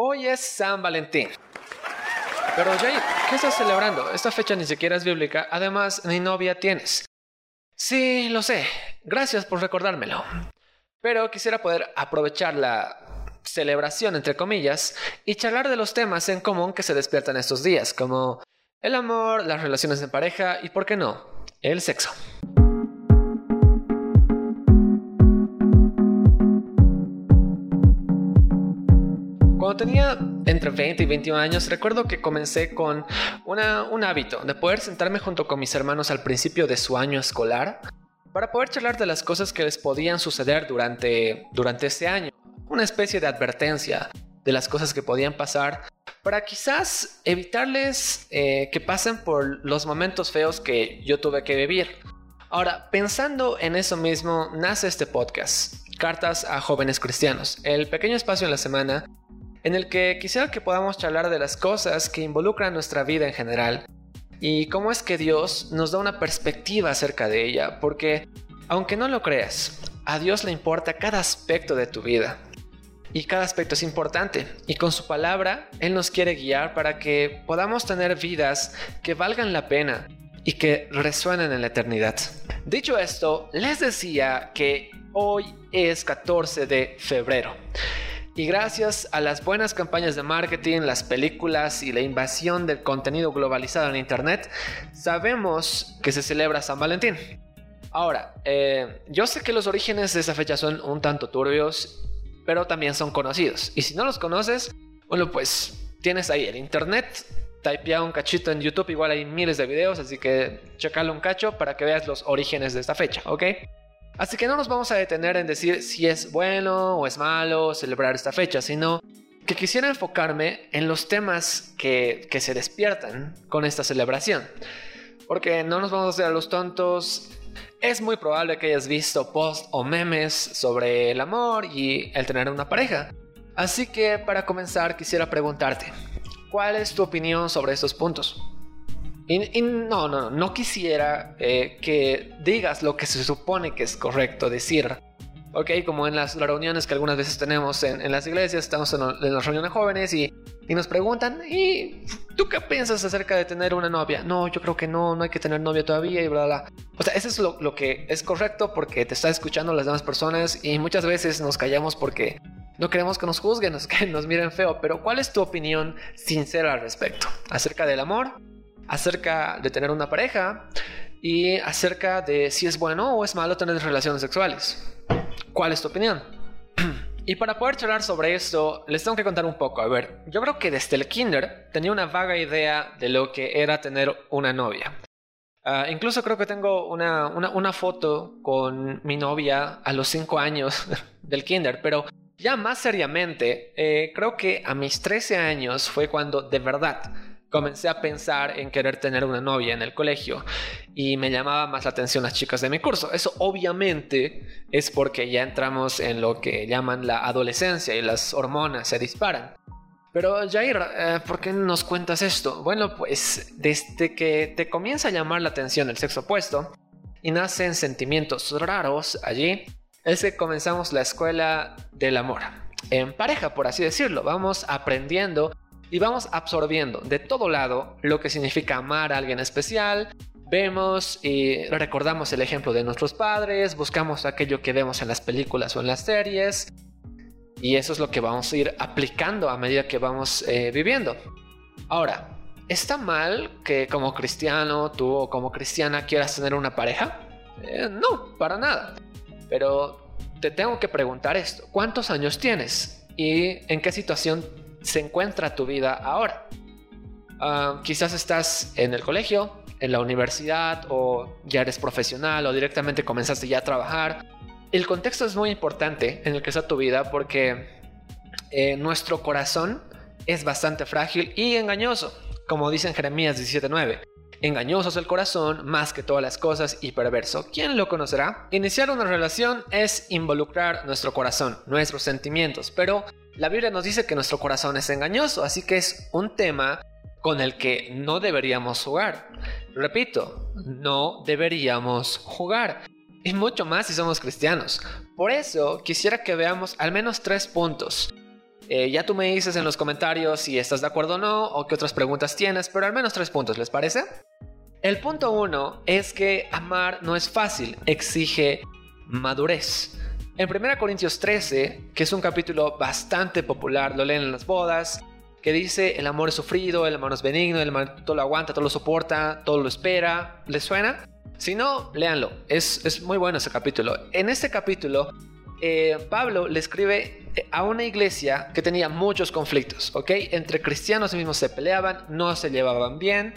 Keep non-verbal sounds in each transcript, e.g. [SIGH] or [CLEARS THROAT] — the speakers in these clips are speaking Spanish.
Hoy es San Valentín. Pero Jay, ¿qué estás celebrando? Esta fecha ni siquiera es bíblica, además ni novia tienes. Sí, lo sé. Gracias por recordármelo. Pero quisiera poder aprovechar la celebración, entre comillas, y charlar de los temas en común que se despiertan estos días, como el amor, las relaciones de pareja y, ¿por qué no?, el sexo. Tenía entre 20 y 21 años, recuerdo que comencé con un hábito de poder sentarme junto con mis hermanos al principio de su año escolar para poder charlar de las cosas que les podían suceder durante, durante ese año. Una especie de advertencia de las cosas que podían pasar para quizás evitarles eh, que pasen por los momentos feos que yo tuve que vivir. Ahora, pensando en eso mismo, nace este podcast, Cartas a Jóvenes Cristianos, el pequeño espacio en la semana en el que quisiera que podamos charlar de las cosas que involucran nuestra vida en general y cómo es que Dios nos da una perspectiva acerca de ella, porque aunque no lo creas, a Dios le importa cada aspecto de tu vida. Y cada aspecto es importante. Y con su palabra, Él nos quiere guiar para que podamos tener vidas que valgan la pena y que resuenen en la eternidad. Dicho esto, les decía que hoy es 14 de febrero. Y gracias a las buenas campañas de marketing, las películas y la invasión del contenido globalizado en Internet, sabemos que se celebra San Valentín. Ahora, eh, yo sé que los orígenes de esa fecha son un tanto turbios, pero también son conocidos. Y si no los conoces, bueno, pues tienes ahí el Internet, typea un cachito en YouTube, igual hay miles de videos, así que checalo un cacho para que veas los orígenes de esta fecha, ¿ok? Así que no nos vamos a detener en decir si es bueno o es malo celebrar esta fecha, sino que quisiera enfocarme en los temas que, que se despiertan con esta celebración. Porque no nos vamos a hacer a los tontos. Es muy probable que hayas visto posts o memes sobre el amor y el tener una pareja. Así que para comenzar quisiera preguntarte, ¿cuál es tu opinión sobre estos puntos? Y, no, no, no quisiera eh, que digas lo que se supone que es correcto decir. Ok, como en las reuniones que algunas veces tenemos en, las iglesias, estamos en, las reuniones jóvenes y, y, nos preguntan, ¿y tú qué piensas acerca de tener una novia? No, yo creo que no, no hay que tener novia todavía y bla, bla. O sea, eso es lo, lo que es correcto porque te está escuchando las demás personas y muchas veces nos callamos porque no queremos que nos juzguen, [LAUGHS] que nos miren feo. Pero ¿cuál es tu opinión sincera al respecto? Acerca del amor acerca de tener una pareja y acerca de si es bueno o es malo tener relaciones sexuales. ¿Cuál es tu opinión? [CLEARS THROAT] y para poder charlar sobre esto, les tengo que contar un poco. A ver, yo creo que desde el kinder tenía una vaga idea de lo que era tener una novia. Ah, incluso creo que tengo una, una, foto con mi novia a los 5 años [LAUGHS] del kinder, pero ya más seriamente, eh, creo que a mis 13 años fue cuando de verdad comencé a pensar en querer tener una novia en el colegio y me llamaba más la atención las chicas de mi curso. Eso obviamente es porque ya entramos en lo que llaman la adolescencia y las hormonas se disparan. Pero Jair, eh, ¿por qué nos cuentas esto? Bueno, pues desde que te comienza a llamar la atención el sexo opuesto y nacen sentimientos raros allí, es que comenzamos la escuela del amor. En pareja, por así decirlo, vamos aprendiendo y vamos absorbiendo de todo lado lo que significa amar a alguien especial. Vemos y recordamos el ejemplo de nuestros padres, buscamos aquello que vemos en las películas o en las series y eso es lo que vamos a ir aplicando a medida que vamos eh, viviendo. Ahora, ¿está mal que como cristiano tú o como cristiana quieras tener una pareja? Eh, no, para nada. Pero te tengo que preguntar esto, ¿cuántos años tienes? ¿Y en qué situación se encuentra tu vida ahora. Ah, quizás estás en el colegio, en la universidad o ya eres profesional o directamente comenzaste ya a trabajar. El contexto es muy importante en el que está tu vida porque eh, nuestro corazón es bastante frágil y engañoso, como dice en Jeremías 17:9. Engañoso es el corazón más que todas las cosas y perverso. ¿Quién lo conocerá? Iniciar una relación es involucrar nuestro corazón, nuestros sentimientos, pero la Biblia nos dice que nuestro corazón es engañoso, así que es un tema con el que no deberíamos jugar. Repito, no deberíamos jugar. Y mucho más si somos cristianos. Por eso quisiera que veamos al menos tres puntos Eh, ya tú me dices en los comentarios si estás de acuerdo o no, o qué otras preguntas tienes, pero al menos tres puntos, ¿les parece? El punto uno es que amar no es fácil, exige madurez. En 1 Corintios 13, que es un capítulo bastante popular, lo leen en las bodas, que dice el amor es sufrido, el amor es benigno, el amor todo lo aguanta, todo lo soporta, todo lo espera. ¿Les suena? Si no, léanlo. Es, es muy bueno ese capítulo. En este capítulo, eh, Pablo le escribe a una iglesia que tenía muchos conflictos, ¿ok? Entre cristianos mismos se peleaban, no se llevaban bien.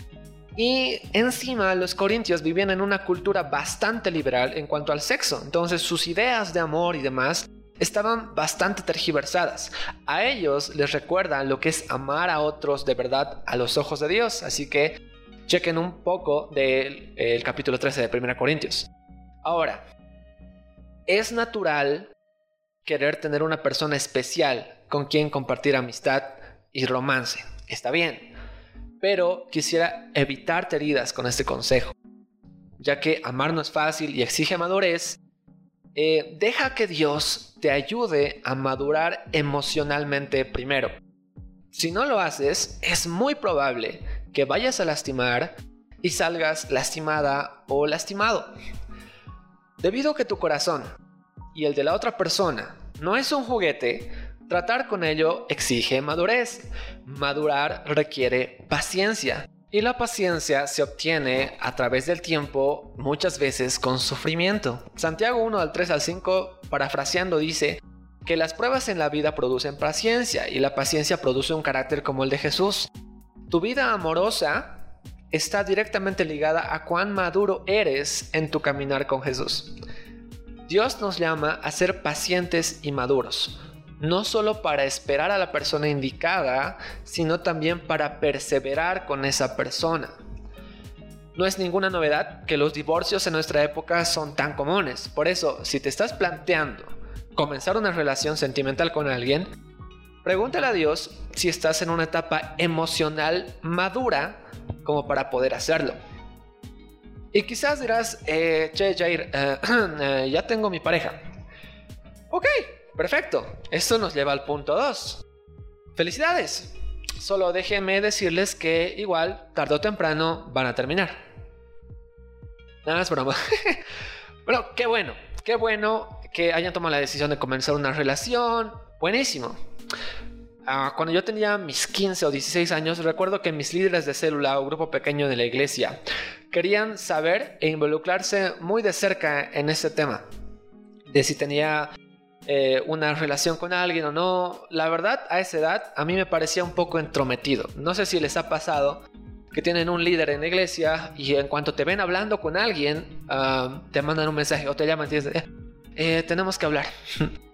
Y encima los corintios vivían en una cultura bastante liberal en cuanto al sexo, entonces sus ideas de amor y demás estaban bastante tergiversadas. A ellos les recuerda lo que es amar a otros de verdad a los ojos de Dios, así que chequen un poco del capítulo 13 de 1 Corintios. Ahora, es natural querer tener una persona especial con quien compartir amistad y romance. Está bien pero quisiera evitarte heridas con este consejo, ya que amar no es fácil y exige madurez. Eh, deja que Dios te ayude a madurar emocionalmente primero. Si no lo haces, es muy probable que vayas a lastimar y salgas lastimada o lastimado. Debido a que tu corazón y el de la otra persona no es un juguete, Tratar con ello exige madurez. Madurar requiere paciencia. Y la paciencia se obtiene a través del tiempo, muchas veces con sufrimiento. Santiago 1 al 3 al 5, parafraseando, dice que las pruebas en la vida producen paciencia y la paciencia produce un carácter como el de Jesús. Tu vida amorosa está directamente ligada a cuán maduro eres en tu caminar con Jesús. Dios nos llama a ser pacientes y maduros no solo para esperar a la persona indicada, sino también para perseverar con esa persona. No es ninguna novedad que los divorcios en nuestra época son tan comunes. Por eso, si te estás planteando comenzar una relación sentimental con alguien, pregúntale a Dios si estás en una etapa emocional madura como para poder hacerlo. Y quizás dirás, eh, che, Jair, eh, [CLEARS THROAT] eh, ya tengo mi pareja. Ok, Perfecto, esto nos lleva al punto 2. Felicidades. Solo déjenme decirles que igual, tarde o temprano, van a terminar. Nada, es broma. [LAUGHS] bueno, qué bueno, qué bueno que hayan tomado la decisión de comenzar una relación. Buenísimo. Ah, cuando yo tenía mis 15 o 16 años, recuerdo que mis líderes de célula o grupo pequeño de la iglesia querían saber e involucrarse muy de cerca en ese tema. De si tenía eh, una relación con alguien o no. La verdad, a esa edad a mí me parecía un poco entrometido. No sé si les ha pasado que tienen un líder en la iglesia y en cuanto te ven hablando con alguien, ah, te mandan un mensaje o te llaman y dicen, eh, tenemos que hablar. [LAUGHS]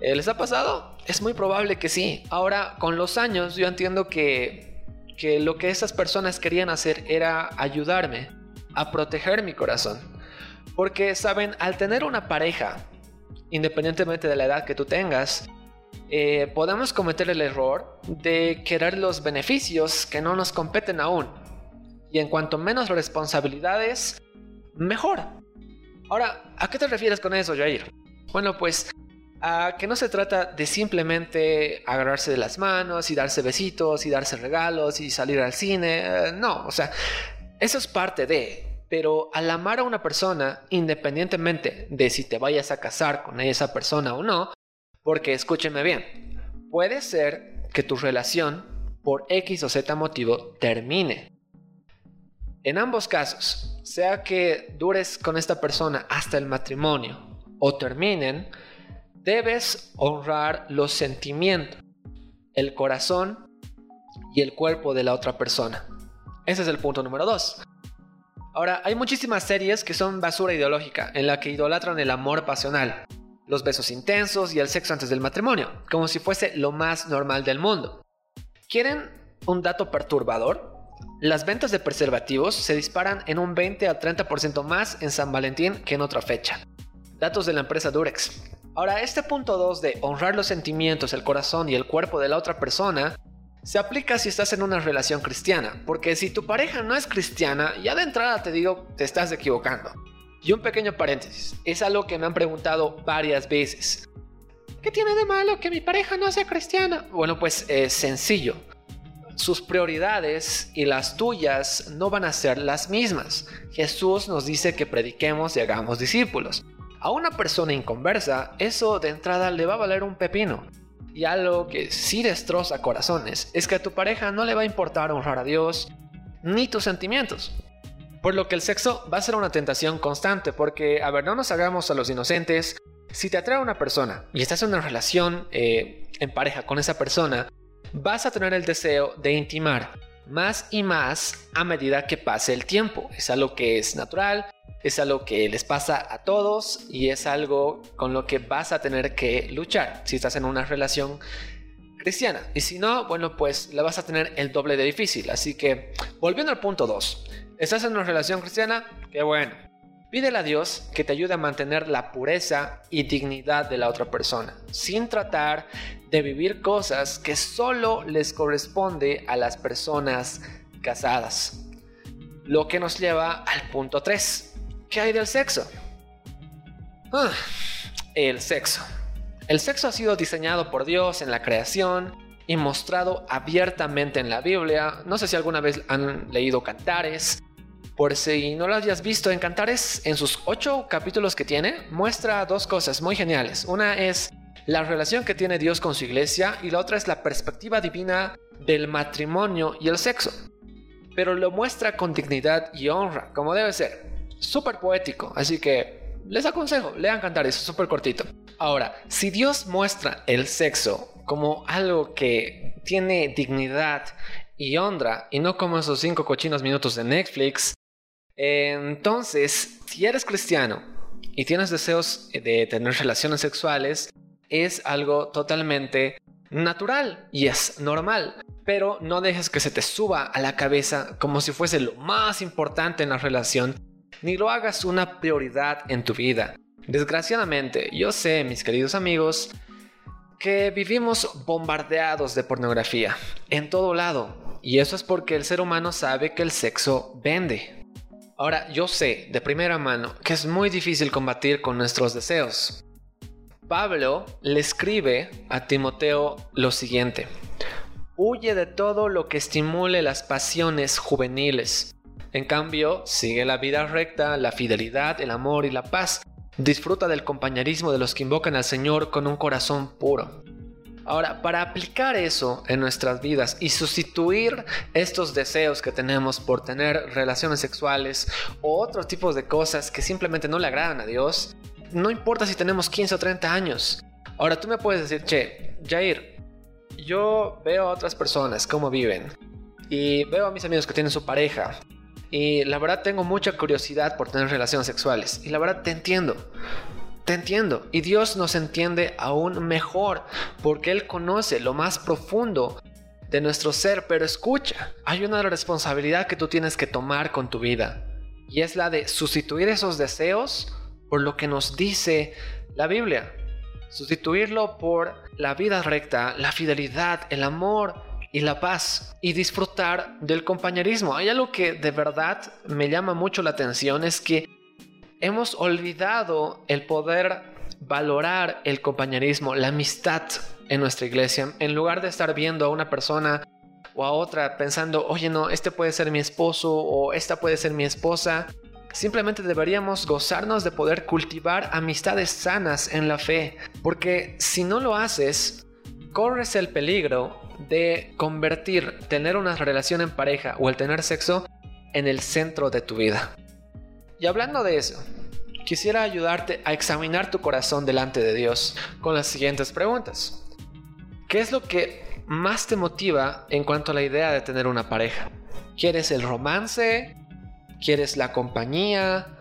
Eh, ¿Les ha pasado? Es muy probable que sí. Ahora, con los años, yo entiendo que, que lo que esas personas querían hacer era ayudarme a proteger mi corazón. Porque, saben, al tener una pareja independientemente de la edad que tú tengas, eh, podemos cometer el error de querer los beneficios que no nos competen aún. Y en cuanto menos responsabilidades, mejor. Ahora, ¿a qué te refieres con eso, Jair? Bueno, pues a que no se trata de simplemente agarrarse de las manos y darse besitos y darse regalos y salir al cine. Eh, no, o sea, eso es parte de pero al amar a una persona, independientemente de si te vayas a casar con esa persona o no, porque escúchenme bien, puede ser que tu relación, por X o Z motivo, termine. En ambos casos, sea que dures con esta persona hasta el matrimonio o terminen, debes honrar los sentimientos, el corazón y el cuerpo de la otra persona. Ese es el punto número dos. Ahora, hay muchísimas series que son basura ideológica, en la que idolatran el amor pasional, los besos intensos y el sexo antes del matrimonio, como si fuese lo más normal del mundo. ¿Quieren un dato perturbador? Las ventas de preservativos se disparan en un 20 al 30% más en San Valentín que en otra fecha. Datos de la empresa Durex. Ahora, este punto 2 de honrar los sentimientos, el corazón y el cuerpo de la otra persona se aplica si estás en una relación cristiana, porque si tu pareja no es cristiana, ya de entrada te digo, te estás equivocando. Y un pequeño paréntesis, es algo que me han preguntado varias veces. ¿qué tiene de malo que mi pareja no sea cristiana? Bueno, pues es sencillo. Sus prioridades y las tuyas no van a ser las mismas. Jesús nos dice que prediquemos y hagamos discípulos. A una persona inconversa, eso de entrada le va a valer un pepino. Y algo que sí destroza corazones es que a tu pareja no le va a importar honrar a Dios ni tus sentimientos. Por lo que el sexo va a ser una tentación constante, porque, a ver, no nos hagamos a los inocentes. Si te atrae una persona y estás en una relación eh, en pareja con esa persona, vas a tener el deseo de intimar más y más a medida que pase el tiempo. Es algo que es natural, es algo que les pasa a todos y es algo con lo que vas a tener que luchar si estás en una relación cristiana. Y si no, bueno, pues la vas a tener el doble de difícil. Así que, volviendo al punto 2, ¿estás en una relación cristiana? Qué bueno. Pídele a Dios que te ayude a mantener la pureza y dignidad de la otra persona, sin tratar de vivir cosas que solo les corresponde a las personas casadas. Lo que nos lleva al punto 3. ¿Qué hay del sexo? Ah, el sexo. El sexo ha sido diseñado por Dios en la creación y mostrado abiertamente en la Biblia. No sé si alguna vez han leído Cantares. Por si no lo hayas visto, en Cantares, en sus ocho capítulos que tiene, muestra dos cosas muy geniales. Una es la relación que tiene Dios con su iglesia y la otra es la perspectiva divina del matrimonio y el sexo. Pero lo muestra con dignidad y honra, como debe ser. Súper poético, así que les aconsejo, lean Cantares, súper cortito. Ahora, si Dios muestra el sexo como algo que tiene dignidad y honra y no como esos cinco cochinos minutos de Netflix, entonces, si eres cristiano y tienes deseos de tener relaciones sexuales, es algo totalmente natural y es normal. Pero no dejes que se te suba a la cabeza como si fuese lo más importante en la relación, ni lo hagas una prioridad en tu vida. Desgraciadamente, yo sé, mis queridos amigos, que vivimos bombardeados de pornografía en todo lado. Y eso es porque el ser humano sabe que el sexo vende. Ahora, yo sé de primera mano que es muy difícil combatir con nuestros deseos. Pablo le escribe a Timoteo lo siguiente. Huye de todo lo que estimule las pasiones juveniles. En cambio, sigue la vida recta, la fidelidad, el amor y la paz Disfruta del compañerismo de los que invocan al Señor con un corazón puro. Ahora, para aplicar eso en nuestras vidas y sustituir estos deseos que tenemos por tener relaciones sexuales o otros tipos de cosas que simplemente no le agradan a Dios, no importa si tenemos 15 o 30 años. Ahora tú me puedes decir, che, Jair, yo veo a otras personas cómo viven y veo a mis amigos que tienen su pareja y la verdad tengo mucha curiosidad por tener relaciones sexuales. Y la verdad te entiendo. Te entiendo. Y Dios nos entiende aún mejor porque Él conoce lo más profundo de nuestro ser. Pero escucha, hay una responsabilidad que tú tienes que tomar con tu vida. Y es la de sustituir esos deseos por lo que nos dice la Biblia. Sustituirlo por la vida recta, la fidelidad, el amor, y la paz y disfrutar del compañerismo. Hay algo que de verdad me llama mucho la atención, es que hemos olvidado el poder valorar el compañerismo, la amistad en nuestra iglesia, en lugar de estar viendo a una persona o a otra pensando, oye no, este puede ser mi esposo o esta puede ser mi esposa. Simplemente deberíamos gozarnos de poder cultivar amistades sanas en la fe, porque si no lo haces, corres el peligro de convertir tener una relación en pareja o el tener sexo en el centro de tu vida. Y hablando de eso, quisiera ayudarte a examinar tu corazón delante de Dios con las siguientes preguntas. ¿Qué es lo que más te motiva en cuanto a la idea de tener una pareja? ¿Quieres el romance? ¿Quieres la compañía?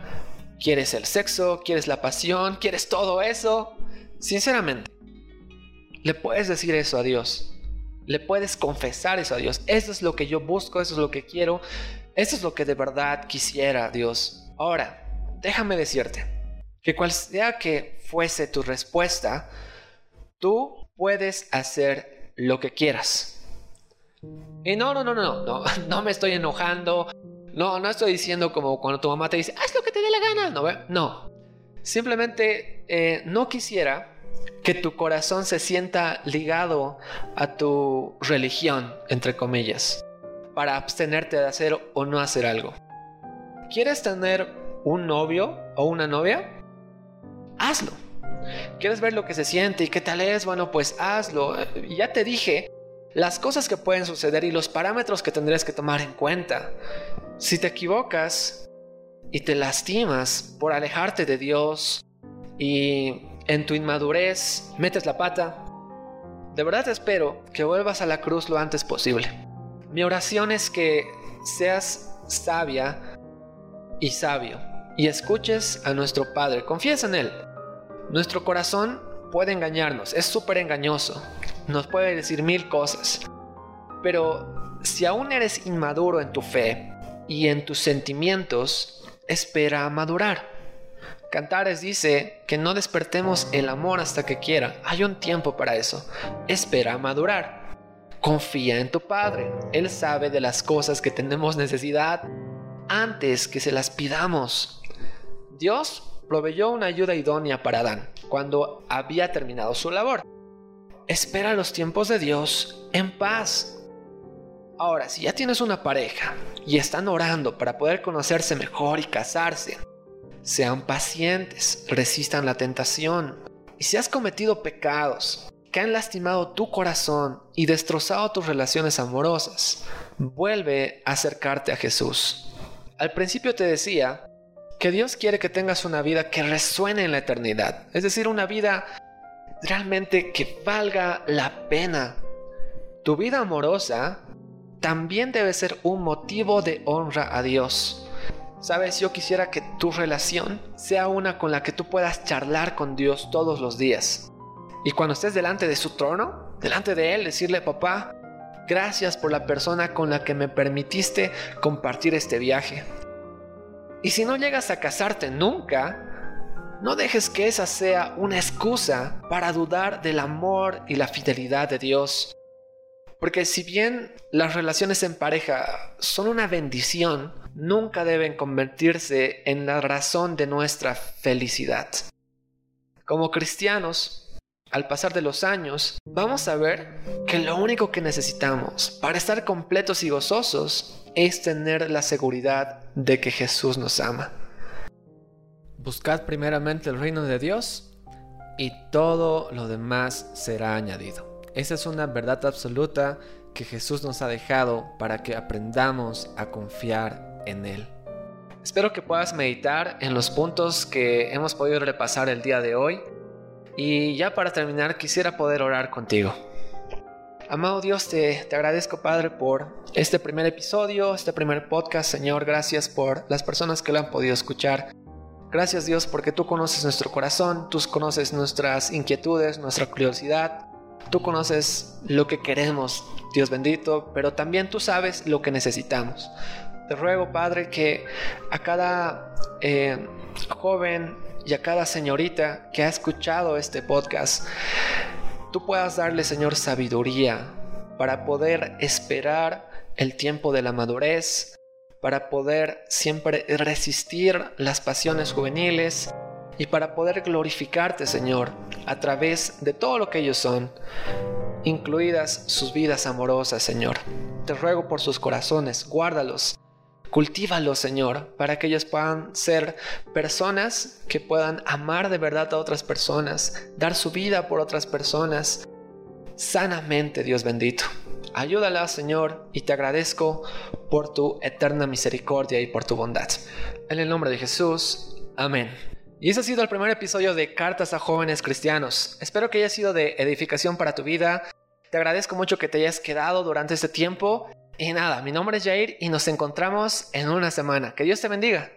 ¿Quieres el sexo? ¿Quieres la pasión? ¿Quieres todo eso? Sinceramente, le puedes decir eso a Dios le puedes confesar eso a Dios. Eso es lo que yo busco, eso es lo que quiero, eso es lo que de verdad quisiera Dios. Ahora, déjame decirte que cual sea que fuese tu respuesta, tú puedes hacer lo que quieras. Y no, no, no, no, no, no [LAUGHS] me estoy enojando. No, no estoy diciendo como cuando tu mamá te dice, haz lo que te dé la gana. No, no. Simplemente eh, no quisiera que tu corazón se sienta ligado a tu religión, entre comillas, para abstenerte de hacer o no hacer algo. ¿Quieres tener un novio o una novia? Hazlo. ¿Quieres ver lo que se siente y qué tal es? Bueno, pues hazlo. Ya te dije las cosas que pueden suceder y los parámetros que tendrías que tomar en cuenta. Si te equivocas y te lastimas por alejarte de Dios y en tu inmadurez metes la pata, de verdad espero que vuelvas a la cruz lo antes posible. Mi oración es que seas sabia y sabio y escuches a nuestro Padre, confíes en Él. Nuestro corazón puede engañarnos, es súper engañoso, nos puede decir mil cosas, pero si aún eres inmaduro en tu fe y en tus sentimientos, espera a madurar. Cantares dice que no despertemos el amor hasta que quiera. Hay un tiempo para eso. Espera a madurar. Confía en tu Padre. Él sabe de las cosas que tenemos necesidad antes que se las pidamos. Dios proveyó una ayuda idónea para Adán cuando había terminado su labor. Espera los tiempos de Dios en paz. Ahora, si ya tienes una pareja y están orando para poder conocerse mejor y casarse, sean pacientes, resistan la tentación. Y si has cometido pecados que han lastimado tu corazón y destrozado tus relaciones amorosas, vuelve a acercarte a Jesús. Al principio te decía que Dios quiere que tengas una vida que resuene en la eternidad, es decir, una vida realmente que valga la pena. Tu vida amorosa también debe ser un motivo de honra a Dios. Sabes, yo quisiera que tu relación sea una con la que tú puedas charlar con Dios todos los días. Y cuando estés delante de su trono, delante de Él, decirle, papá, gracias por la persona con la que me permitiste compartir este viaje. Y si no llegas a casarte nunca, no dejes que esa sea una excusa para dudar del amor y la fidelidad de Dios. Porque si bien las relaciones en pareja son una bendición, nunca deben convertirse en la razón de nuestra felicidad. Como cristianos, al pasar de los años, vamos a ver que lo único que necesitamos para estar completos y gozosos es tener la seguridad de que Jesús nos ama. Buscad primeramente el reino de Dios y todo lo demás será añadido. Esa es una verdad absoluta que Jesús nos ha dejado para que aprendamos a confiar en Él. Espero que puedas meditar en los puntos que hemos podido repasar el día de hoy. Y ya para terminar, quisiera poder orar contigo. Amado Dios, te, te, agradezco Padre por este primer episodio, este primer podcast. Señor, gracias por las personas que lo han podido escuchar. Gracias Dios porque tú conoces nuestro corazón, tú conoces nuestras inquietudes, nuestra curiosidad. Tú conoces lo que queremos, Dios bendito, pero también tú sabes lo que necesitamos. Te ruego, Padre, que a cada eh, joven y a cada señorita que ha escuchado este podcast, tú puedas darle, Señor, sabiduría para poder esperar el tiempo de la madurez, para poder siempre resistir las pasiones juveniles y para poder glorificarte, Señor, a través de todo lo que ellos son, incluidas sus vidas amorosas, Señor. Te ruego por sus corazones, guárdalos Cultívalos, Señor, para que ellos puedan ser personas que puedan amar de verdad a otras personas, dar su vida por otras personas, sanamente, Dios bendito. Ayúdala, Señor, y te agradezco por tu eterna misericordia y por tu bondad. En el nombre de Jesús, amén. Y ese ha sido el primer episodio de Cartas a Jóvenes Cristianos. Espero que haya sido de edificación para tu vida. Te agradezco mucho que te hayas quedado durante este tiempo y nada, mi nombre es Jair y nos encontramos en una semana. Que Dios te bendiga.